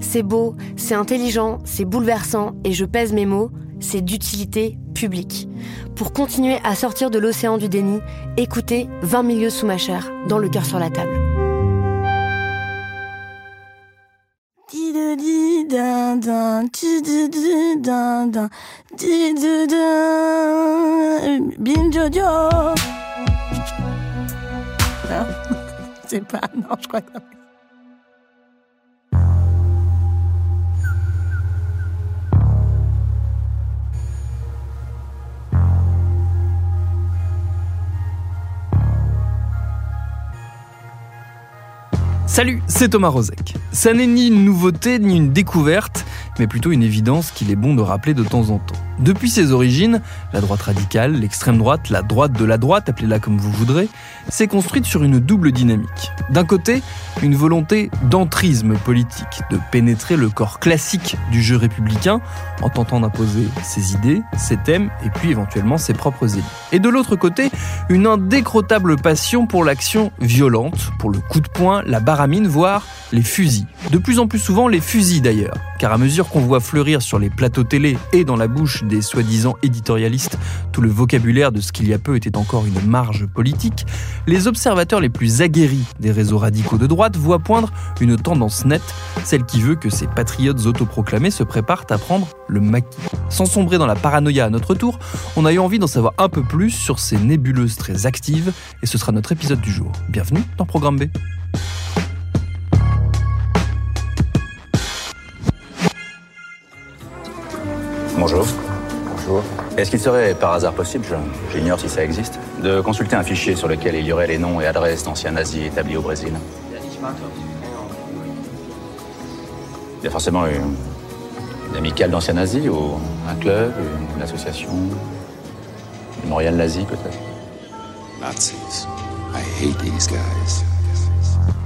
C'est beau, c'est intelligent, c'est bouleversant, et je pèse mes mots, c'est d'utilité publique. Pour continuer à sortir de l'océan du déni, écoutez 20 milieux sous ma chair, dans le cœur sur la table. C'est pas. Non, je crois que. Salut, c'est Thomas Rozek. Ça n'est ni une nouveauté ni une découverte, mais plutôt une évidence qu'il est bon de rappeler de temps en temps. Depuis ses origines, la droite radicale, l'extrême droite, la droite de la droite, appelez-la comme vous voudrez, s'est construite sur une double dynamique. D'un côté, une volonté d'entrisme politique, de pénétrer le corps classique du jeu républicain en tentant d'imposer ses idées, ses thèmes et puis éventuellement ses propres élites. Et de l'autre côté, une indécrottable passion pour l'action violente, pour le coup de poing, la baramine, voire les fusils. De plus en plus souvent les fusils d'ailleurs, car à mesure qu'on voit fleurir sur les plateaux télé et dans la bouche des soi-disant éditorialistes tout le vocabulaire de ce qu'il y a peu était encore une marge politique, les observateurs les plus aguerris des réseaux radicaux de droite voient poindre une tendance nette, celle qui veut que ces patriotes autoproclamés se préparent à prendre le maquis. Sans sombrer dans la paranoïa à notre tour, on a eu envie d'en savoir un peu plus sur ces nébuleuses très actives, et ce sera notre épisode du jour. Bienvenue dans Programme B. Bonjour. Bonjour. Est-ce qu'il serait par hasard possible, je- j'ignore si ça existe, de consulter un fichier sur lequel il y aurait les noms et adresses d'anciens nazis établis au Brésil? Il y a forcément une, une amicale d'anciens nazis ou un club, une association, une mémorial nazi peut-être? Nazis. I hate these guys.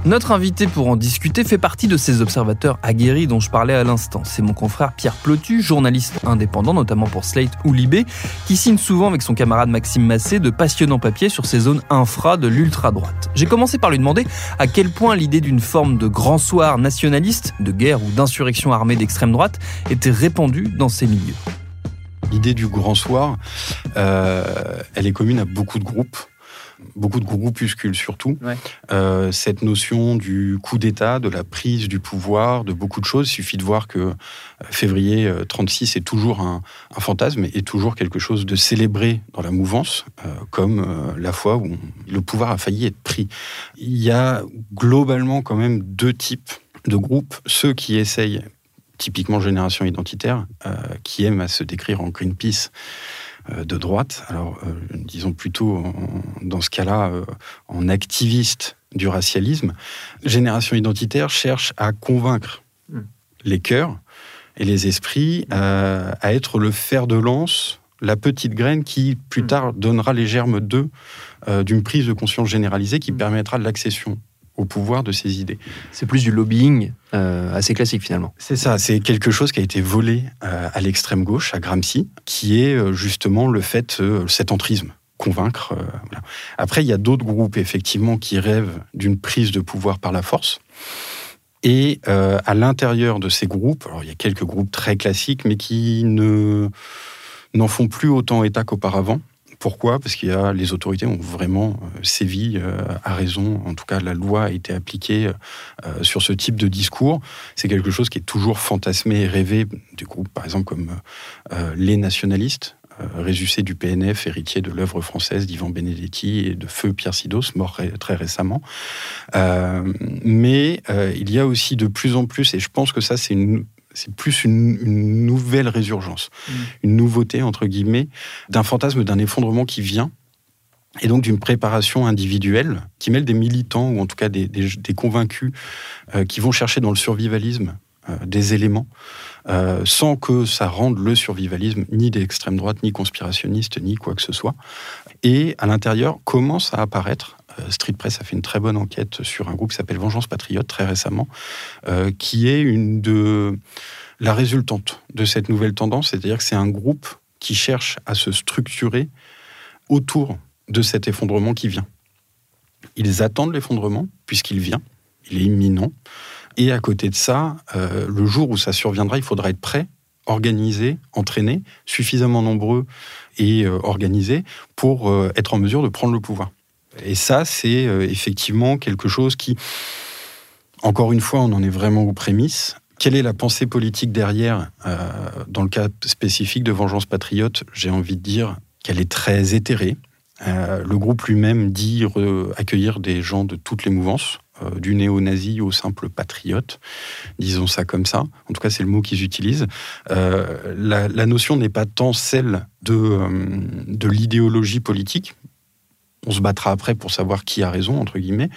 Notre invité pour en discuter fait partie de ces observateurs aguerris dont je parlais à l'instant. C'est mon confrère Pierre Plotu, journaliste indépendant, notamment pour Slate ou Libé, qui signe souvent avec son camarade Maxime Massé de passionnants papiers sur ces zones infra de l'ultra-droite. J'ai commencé par lui demander à quel point l'idée d'une forme de grand soir nationaliste, de guerre ou d'insurrection armée d'extrême droite était répandue dans ces milieux. L'idée du grand soir, euh, elle est commune à beaucoup de groupes, beaucoup de groupuscules surtout. Ouais. Euh, cette notion du coup d'État, de la prise du pouvoir, de beaucoup de choses, il suffit de voir que euh, février euh, 36 est toujours un, un fantasme et toujours quelque chose de célébré dans la mouvance, euh, comme euh, la fois où on- le pouvoir a failli être pris. Il y a globalement quand même deux types de groupes, ceux qui essayent typiquement génération identitaire, euh, qui aime à se décrire en Greenpeace euh, de droite. Alors, euh, disons plutôt en- dans ce cas-là, euh, en activiste du racialisme. Génération identitaire cherche à convaincre Mm. les cœurs et les esprits euh, à être le fer de lance, la petite graine qui, plus Mm. tard, donnera les germes d'eux euh, d'une prise de conscience généralisée qui Mm. permettra de l'accession au pouvoir de ces idées. C'est plus du lobbying euh, assez classique finalement. C'est ça, c'est quelque chose qui a été volé euh, à l'extrême gauche, à Gramsci, qui est euh, justement le fait, cet entrisme, convaincre. voilà. Après, il y a d'autres groupes, effectivement, qui rêvent d'une prise de pouvoir par la force. Et à l'intérieur de ces groupes, alors il y a quelques groupes très classiques, mais qui ne n'en font plus autant état qu'auparavant, Pourquoi? Parce qu'il y a les autorités ont vraiment euh, sévi euh, à raison. En tout cas, la loi a été appliquée euh, sur ce type de discours. C'est quelque chose qui est toujours fantasmé et rêvé du groupe, par exemple comme les nationalistes. Résucé du PNF, héritier de l'œuvre française d'Ivan Benedetti et de Feu Pierre Sidos, mort très récemment. Mais il y a aussi de plus en plus, et je pense que ça c'est une c'est plus une, une nouvelle résurgence, une nouveauté, entre guillemets, d'un fantasme d'un effondrement qui vient, et donc d'une préparation individuelle qui mêle des militants, ou en tout cas des, des- des convaincus, euh, qui vont chercher dans le survivalisme euh, des éléments, euh, sans que ça rende le survivalisme ni d'extrême droite, ni conspirationniste, ni quoi que ce soit. Et à l'intérieur commence à apparaître, Street Press a fait une très bonne enquête sur un groupe qui s'appelle Vengeance Patriote très récemment, euh, qui est une de la résultante de cette nouvelle tendance, c'est-à-dire que c'est un groupe qui cherche à se structurer autour de cet effondrement qui vient. Ils attendent l'effondrement, puisqu'il vient, il est imminent, et à côté de ça, euh, le jour où ça surviendra, il faudra être prêt, organisé, entraîné, suffisamment nombreux et euh, organisés pour euh, être en mesure de prendre le pouvoir. Et ça, c'est euh, effectivement quelque chose qui, encore une fois, on en est vraiment aux prémices. Quelle est la pensée politique derrière Euh, Dans le cas spécifique de Vengeance Patriote, j'ai envie de dire qu'elle est très éthérée. Euh, le groupe lui-même dit accueillir des gens de toutes les mouvances, du néo-nazi au simple patriote, disons ça comme ça. En tout cas, c'est le mot qu'ils utilisent. La, la notion n'est pas tant celle de, de l'idéologie politique. On se battra après pour savoir qui a raison, entre guillemets.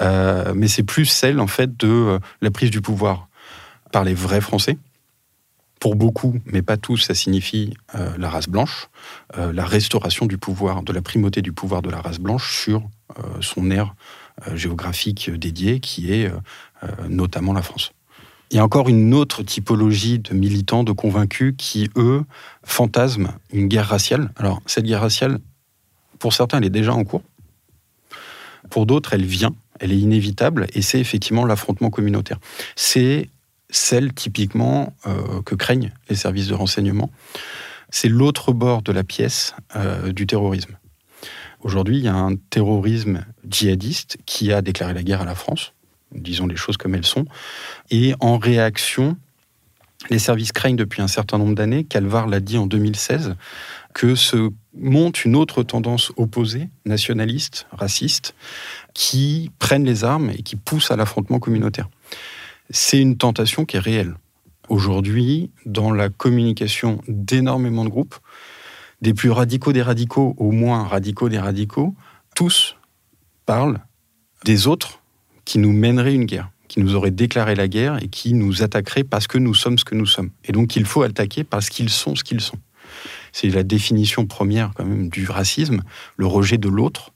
Euh, mais c'est plus celle, en fait, de euh, la prise du pouvoir par les vrais Français. Pour beaucoup, mais pas tous, ça signifie euh, la race blanche, la restauration du pouvoir, de la primauté du pouvoir de la race blanche sur son aire géographique dédiée, qui est notamment la France. Il y a encore une autre typologie de militants, de convaincus, qui, eux, fantasment une guerre raciale. Alors, cette guerre raciale, pour certains, elle est déjà en cours. Pour d'autres, elle vient, elle est inévitable, et c'est effectivement l'affrontement communautaire. C'est celle typiquement euh, que craignent les services de renseignement. C'est l'autre bord de la pièce euh, du terrorisme. Aujourd'hui, il y a un terrorisme djihadiste qui a déclaré la guerre à la France, disons les choses comme elles sont, et en réaction, les services craignent depuis un certain nombre d'années, Calvar l'a dit en 2016, que se monte une autre tendance opposée, nationaliste, raciste, qui prennent les armes et qui pousse à l'affrontement communautaire. C'est une tentation qui est réelle. Aujourd'hui, dans la communication d'énormément de groupes, des plus radicaux des radicaux aux moins radicaux des radicaux, tous parlent des autres qui nous mèneraient une guerre, qui nous auraient déclaré la guerre et qui nous attaqueraient parce que nous sommes ce que nous sommes. Et donc il faut attaquer parce qu'ils sont ce qu'ils sont. C'est la définition première quand même du racisme, le rejet de l'autre.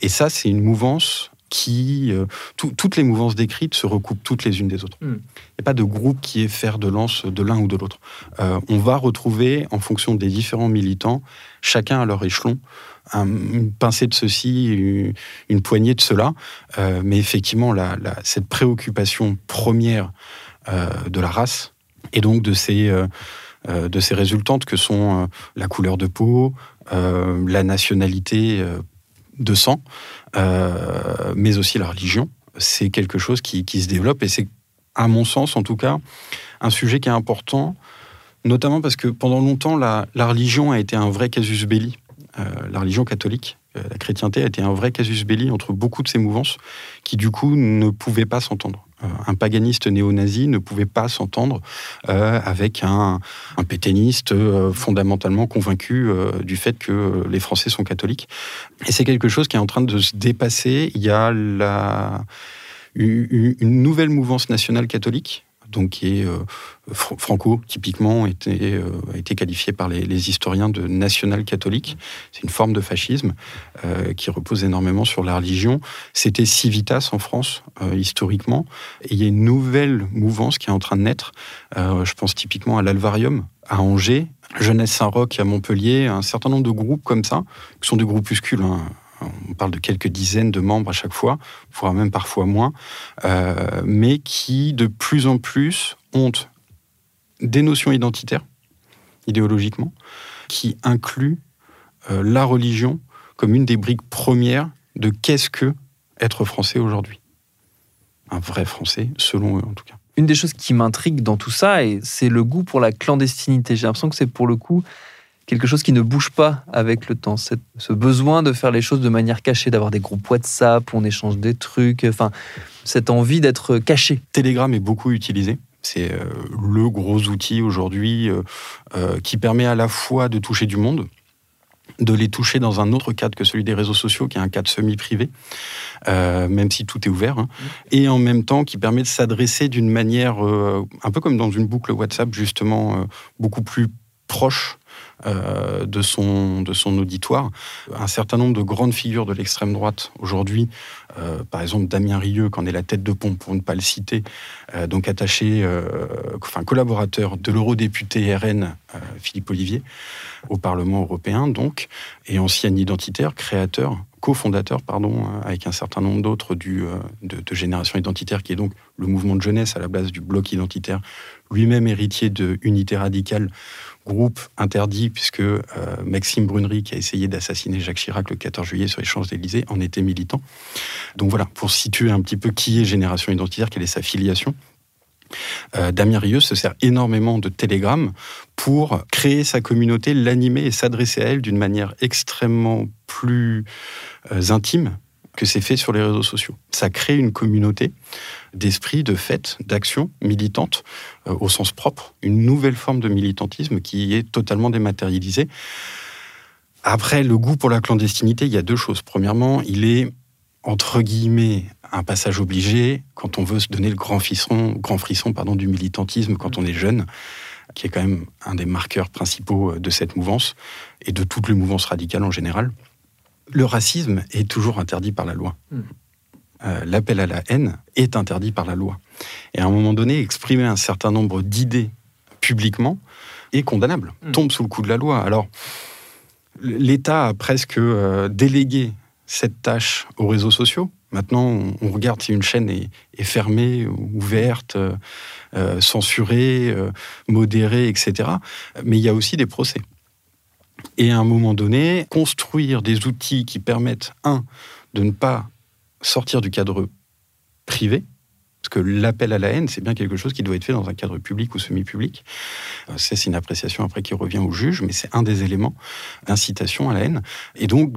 Et ça, c'est une mouvance qui... euh, tout- toutes les mouvances décrites se recoupent toutes les unes des autres. Il Mm. n'y a pas de groupe qui est fer de lance de l'un ou de l'autre. Euh, on va retrouver, en fonction des différents militants, chacun à leur échelon, un- une pincée de ceci, une, une poignée de cela. Euh, mais effectivement, la- la- cette préoccupation première de la race, et donc de ces, de ces résultantes que sont euh, la couleur de peau, euh, la nationalité euh, de sang, euh, mais aussi la religion, c'est quelque chose qui, qui se développe et c'est, à mon sens en tout cas, un sujet qui est important, notamment parce que pendant longtemps, la, la religion a été un vrai casus belli. Euh, la religion catholique, euh, la chrétienté a été un vrai casus belli entre beaucoup de ces mouvances qui, du coup, ne pouvaient pas s'entendre. Un paganiste néo-nazi ne pouvait pas s'entendre euh, avec un, un pétainiste euh, fondamentalement convaincu euh, du fait que les Français sont catholiques. Et c'est quelque chose qui est en train de se dépasser. Il y a la, une nouvelle mouvance nationale catholique, donc qui est euh, Fr- Franco, typiquement, était, euh, a été qualifié par les, historiens de national catholique. C'est une forme de fascisme euh, qui repose énormément sur la religion. C'était Civitas en France, historiquement. Et il y a une nouvelle mouvance qui est en train de naître. Je pense typiquement à l'Alvarium, à Angers, Jeunesse Saint-Roch à Montpellier, un certain nombre de groupes comme ça, qui sont des groupuscules. hein. On parle de quelques dizaines de membres à chaque fois, voire même parfois moins, euh, mais qui de plus en plus ont des notions identitaires, idéologiquement, qui incluent euh, la religion comme une des briques premières de qu'est-ce que être français aujourd'hui. Un vrai français, selon eux en tout cas. Une des choses qui m'intrigue dans tout ça, c'est le goût pour la clandestinité. J'ai l'impression que c'est pour le coup quelque chose qui ne bouge pas avec le temps. Ce besoin de faire les choses de manière cachée, d'avoir des groupes WhatsApp où on échange des trucs, enfin, cette envie d'être caché. Telegram est beaucoup utilisé. C'est euh, le gros outil aujourd'hui euh, euh, qui permet à la fois de toucher du monde, de les toucher dans un autre cadre que celui des réseaux sociaux, qui est un cadre semi-privé, même si tout est ouvert, hein, et en même temps qui permet de s'adresser d'une manière, un peu comme dans une boucle WhatsApp, justement, beaucoup plus proche euh, de, son, auditoire. Un certain nombre de grandes figures de l'extrême droite aujourd'hui, euh, par exemple Damien Rieu, qui en est la tête de pont, pour ne pas le citer, euh, donc attaché, enfin collaborateur de l'eurodéputé RN Philippe Olivier au Parlement européen, donc, et ancien identitaire, créateur, cofondateur, pardon, avec un certain nombre d'autres du, de, de Génération Identitaire, qui est donc le mouvement de jeunesse à la base du bloc identitaire, lui-même héritier de Unité Radicale, groupe interdit, puisque euh, Maxime Brunery, qui a essayé d'assassiner Jacques Chirac le 14 juillet sur les Champs-Élysées, en était militant. Donc voilà, pour situer un petit peu qui est Génération Identitaire, quelle est sa filiation. Euh, Damien Rieu se sert énormément de Telegram pour créer sa communauté, l'animer et s'adresser à elle d'une manière extrêmement plus euh, intime que c'est fait sur les réseaux sociaux. Ça crée une communauté d'esprit, de fête, d'action militante euh, au sens propre, une nouvelle forme de militantisme qui est totalement dématérialisée. Après, le goût pour la clandestinité, il y a deux choses. Premièrement, il est entre guillemets un passage obligé quand on veut se donner le grand frisson, grand frisson pardon, du militantisme quand on est jeune, qui est quand même un des marqueurs principaux de cette mouvance et de toutes les mouvances radicales en général. Le racisme est toujours interdit par la loi. Euh, L'appel à la haine est interdit par la loi. Et à un moment donné, exprimer un certain nombre d'idées publiquement est condamnable, tombe sous le coup de la loi. Alors, l'État a presque euh, délégué cette tâche aux réseaux sociaux. Maintenant, on, regarde si une chaîne est, est fermée, ouverte, euh, euh, censurée, euh, modérée, etc. Mais il y a aussi des procès. Et à un moment donné, construire des outils qui permettent, un, de ne pas sortir du cadre privé, parce que l'appel à la haine, c'est bien quelque chose qui doit être fait dans un cadre public ou semi-public. Euh, c'est une appréciation après qui revient au juge, mais c'est un des éléments d'incitation à la haine. Et donc,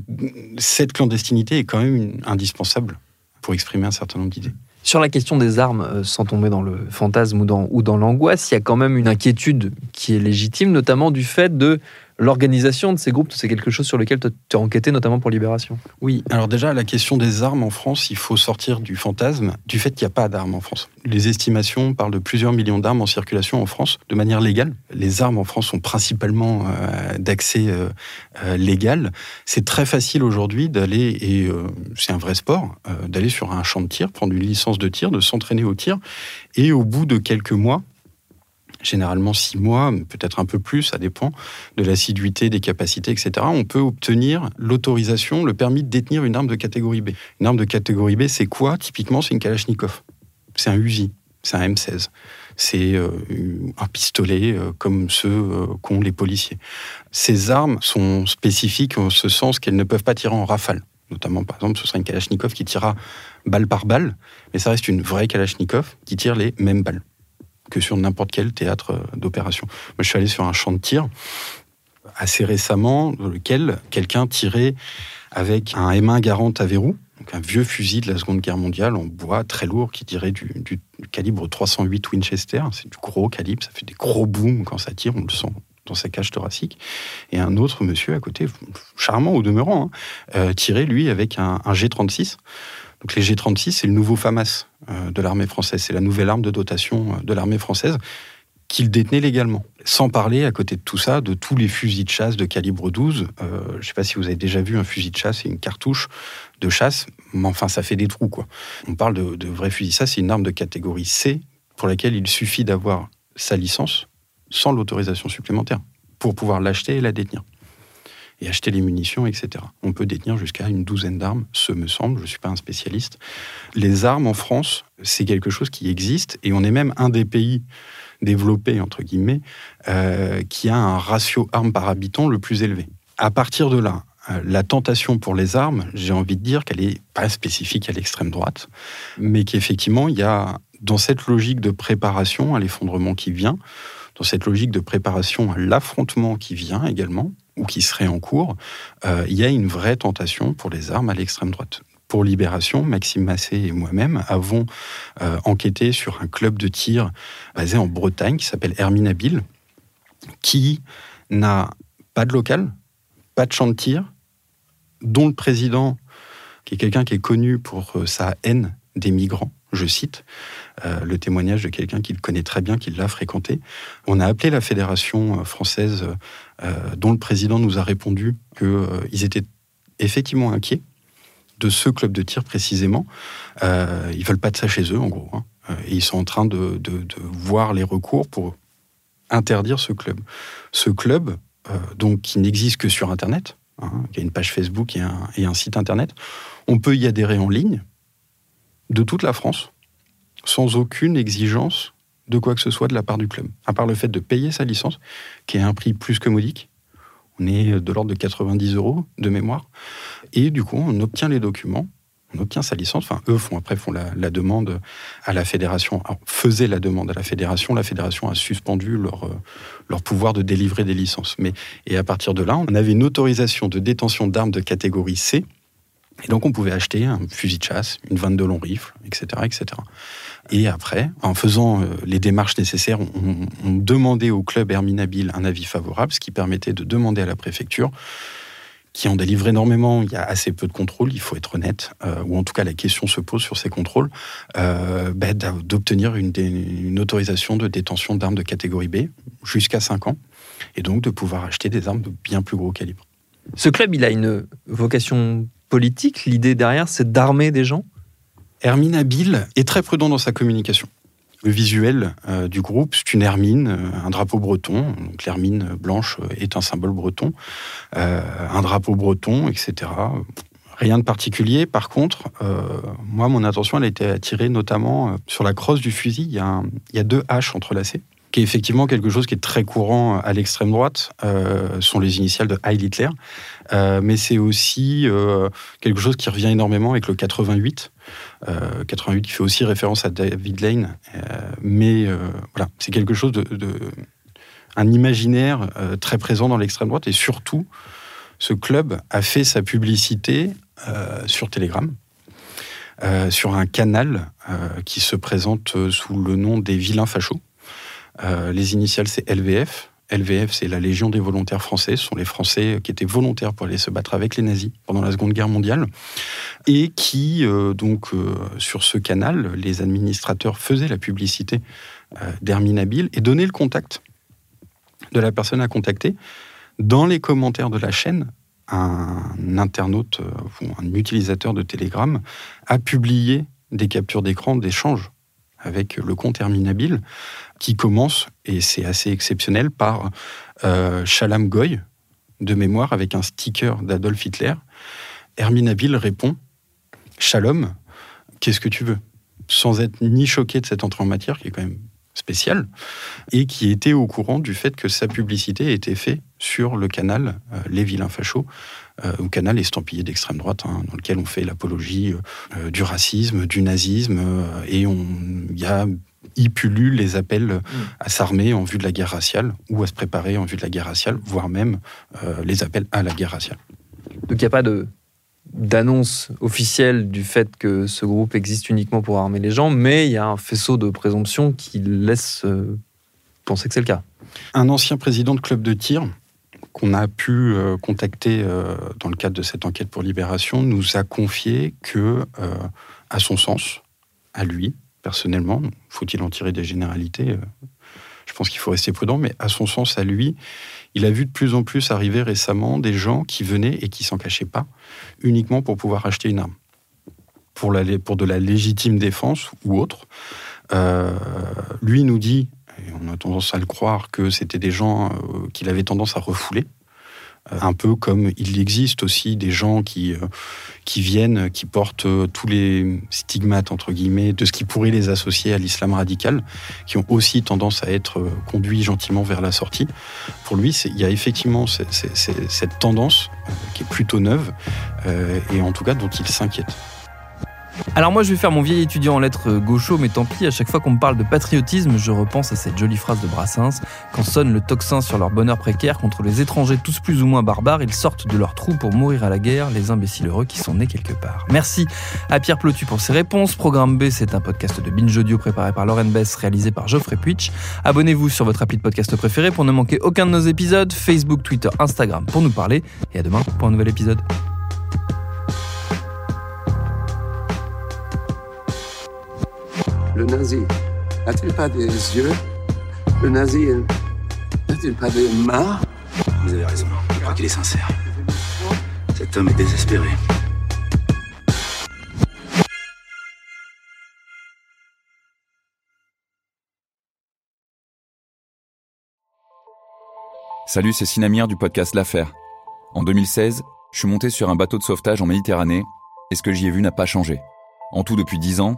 cette clandestinité est quand même indispensable pour exprimer un certain nombre d'idées. Sur la question des armes, euh, sans tomber dans le fantasme ou dans l'angoisse, il y a quand même une inquiétude qui est légitime, notamment du fait de l'organisation de ces groupes. C'est quelque chose sur lequel tu as enquêté, notamment pour Libération. Oui, alors déjà, la question des armes en France, il faut sortir du fantasme du fait qu'il n'y a pas d'armes en France. Les estimations parlent de plusieurs millions d'armes en circulation en France de manière légale. Les armes en France sont principalement euh, d'accès euh, euh, légal. C'est très facile aujourd'hui d'aller, et c'est un vrai sport, d'aller sur un champ de tir, prendre une licence de tir, de s'entraîner au tir, et au bout de quelques mois, généralement six mois, peut-être un peu plus, ça dépend de l'assiduité, des capacités, etc. On peut obtenir l'autorisation, le permis de détenir une arme de catégorie B. Une arme de catégorie B, c'est quoi? Typiquement, c'est une Kalachnikov. C'est un Uzi, c'est un M16. C'est euh, un pistolet euh, comme ceux euh, qu'ont les policiers. Ces armes sont spécifiques en ce sens qu'elles ne peuvent pas tirer en rafale. Notamment, par exemple, ce sera une Kalachnikov qui tirera balle par balle, mais ça reste une vraie Kalachnikov qui tire les mêmes balles que sur n'importe quel théâtre euh, d'opération. Moi, je suis allé sur un champ de tir assez récemment, dans lequel quelqu'un tirait avec un M1 Garand à verrou, donc un vieux fusil de la Seconde Guerre mondiale en bois très lourd qui tirait du, calibre 308 Winchester. C'est du gros calibre, ça fait des gros booms quand ça tire, on le sent dans sa cage thoracique. Et un autre monsieur à côté, charmant au demeurant, hein, euh, tirait lui avec un G36. Donc les G36, c'est le nouveau FAMAS euh, de l'armée française. C'est la nouvelle arme de dotation euh, de l'armée française qu'il détenait légalement. Sans parler, à côté de tout ça, de tous les fusils de chasse de calibre 12. Euh, je ne sais pas si vous avez déjà vu un fusil de chasse et une cartouche de chasse, mais enfin, ça fait des trous, quoi. On parle de, de vrais fusils. Ça, c'est une arme de catégorie C pour laquelle il suffit d'avoir sa licence sans l'autorisation supplémentaire pour pouvoir l'acheter et la détenir. Et acheter les munitions, etc. On peut détenir jusqu'à une douzaine d'armes, ce me semble, je ne suis pas un spécialiste. Les armes en France, c'est quelque chose qui existe, et on est même un des pays développés, entre guillemets, euh, qui a un ratio armes par habitant le plus élevé. À partir de là, euh, la tentation pour les armes, j'ai envie de dire qu'elle n'est pas spécifique à l'extrême droite, mais qu'effectivement, il y a dans cette logique de préparation à l'effondrement qui vient, dans cette logique de préparation à l'affrontement qui vient également, ou qui serait en cours, euh, il y a une vraie tentation pour les armes à l'extrême droite. Pour Libération, Maxime Massé et moi-même avons euh, enquêté sur un club de tir basé en Bretagne qui s'appelle Herminabil, qui n'a pas de local, pas de champ de tir, dont le président, qui est quelqu'un qui est connu pour euh, sa haine des migrants, je cite euh, le témoignage de quelqu'un qui le connaît très bien, qui l'a fréquenté. On a appelé la fédération euh, française, dont le président nous a répondu qu'ils étaient effectivement inquiets de ce club de tir précisément. Euh, ils veulent pas de ça chez eux, en gros. Hein. Et ils sont en train de, voir les recours pour interdire ce club. Ce club, donc, qui n'existe que sur Internet, Hein, qui a une page Facebook et un, site internet. On peut y adhérer en ligne de toute la France, sans aucune exigence de quoi que ce soit de la part du club, à part le fait de payer sa licence, qui est un prix plus que modique. On est de l'ordre de 90 euros de mémoire. Et du coup, on obtient les documents on obtient sa licence. Enfin, eux font après font la, demande à la fédération. Alors, faisaient la demande à la fédération. La fédération a suspendu leur, euh, leur pouvoir de délivrer des licences. Mais et à partir de là, on avait une autorisation de détention d'armes de catégorie C. Et donc, on pouvait acheter un fusil de chasse, une vanne de long rifle, etc., etc. Et après, en faisant euh, les démarches nécessaires, on, demandait au club Herminabil un avis favorable, ce qui permettait de demander à la préfecture qui en délivrent énormément. Il y a assez peu de contrôles, il faut être honnête, euh, ou en tout cas la question se pose sur ces contrôles, euh, bah, d'obtenir une, une, autorisation de détention d'armes de catégorie B jusqu'à 5 ans, et donc de pouvoir acheter des armes de bien plus gros calibre. Ce club, il a une vocation politique. L'idée derrière, c'est d'armer des gens? Hermine Habile est très prudent dans sa communication. Le visuel euh, du groupe, c'est une hermine, euh, un drapeau breton. Donc l'hermine blanche euh, est un symbole breton. un drapeau breton, etc. Rien de particulier. Par contre, moi, mon attention, elle a été attirée notamment sur la crosse du fusil. Il y a, il y a deux haches entrelacées qui est effectivement quelque chose qui est très courant à l'extrême droite, euh, sont les initiales de Heil Hitler, euh, mais c'est aussi euh, quelque chose qui revient énormément avec le 88, 88 qui fait aussi référence à David Lane, mais voilà, c'est quelque chose de, un imaginaire très présent dans l'extrême droite, et surtout, ce club a fait sa publicité sur Telegram. sur un canal qui se présente sous le nom des vilains fachos. Euh, les initiales, c'est LVF. LVF, c'est la Légion des volontaires français. Ce sont les Français qui étaient volontaires pour aller se battre avec les nazis pendant la Seconde Guerre mondiale. Et qui, euh, donc, euh, sur ce canal, les administrateurs faisaient la publicité d'Herminabile et donnaient le contact de la personne à contacter. Dans les commentaires de la chaîne, un internaute ou un utilisateur de Telegram a publié des captures d'écran d'échanges avec le compte Herminabile qui commence, et c'est assez exceptionnel, par euh, Goy, de mémoire, avec un sticker d'Adolf Hitler. Hermine Nabil répond Shalom, qu'est-ce que tu veux? Sans être ni choqué de cette entrée en matière, qui est quand même spéciale, et qui était au courant du fait que sa publicité était faite sur le canal euh, Les Vilains Fachos, euh, un canal estampillé d'extrême droite, hein, dans lequel on fait l'apologie euh, du racisme, du nazisme, et il y a y pullulent les appels mm. à s'armer en vue de la guerre raciale ou à se préparer en vue de la guerre raciale, voire même euh, les appels à la guerre raciale. Donc il n'y a pas de d'annonce officielle du fait que ce groupe existe uniquement pour armer les gens, mais il y a un faisceau de présomption qui laisse euh, penser que c'est le cas. Un ancien président de club de tir qu'on a pu euh, contacter dans le cadre de cette enquête pour Libération nous a confié que, à son sens, à lui, personnellement. Faut-il en tirer des généralités euh, Je pense qu'il faut rester prudent, mais à son sens, à lui, il a vu de plus en plus arriver récemment des gens qui venaient et qui s'en cachaient pas, uniquement pour pouvoir acheter une arme, pour, de la légitime défense ou autre. Euh, lui nous dit, et on a tendance à le croire, que c'était des gens euh, qu'il avait tendance à refouler. Un peu comme il existe aussi des gens qui, qui viennent, qui portent tous les stigmates, entre guillemets, de ce qui pourrait les associer à l'islam radical, qui ont aussi tendance à être conduits gentiment vers la sortie. Pour lui, il y a effectivement cette tendance qui est plutôt neuve, et en tout cas dont il s'inquiète. Alors moi je vais faire mon vieil étudiant en lettres gaucho, mais tant pis, à chaque fois qu'on me parle de patriotisme, je repense à cette jolie phrase de Brassens. Quand sonne le tocsin sur leur bonheur précaire contre les étrangers tous plus ou moins barbares, ils sortent de leur trou pour mourir à la guerre, les imbéciles heureux qui sont nés quelque part. Merci à Pierre Plotu pour ses réponses. Programme B, c'est un podcast de Binge Audio préparé par Lauren Bess, réalisé par Geoffrey Puitch. Abonnez-vous sur votre appli de podcast préféré pour ne manquer aucun de nos épisodes, Facebook, Twitter, Instagram pour nous parler, et à demain pour un nouvel épisode. Le nazi n'a-t-il pas des yeux Le nazi n'a-t-il pas des mains? Vous avez raison, je crois qu'il est sincère. Cet homme est désespéré. Salut, c'est Sinamir du podcast L'Affaire. En 2016, je suis monté sur un bateau de sauvetage en Méditerranée et ce que j'y ai vu n'a pas changé. En tout, depuis 10 ans,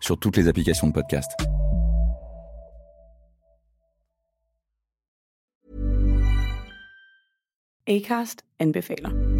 sur toutes les applications de podcast. Acast anbefaler.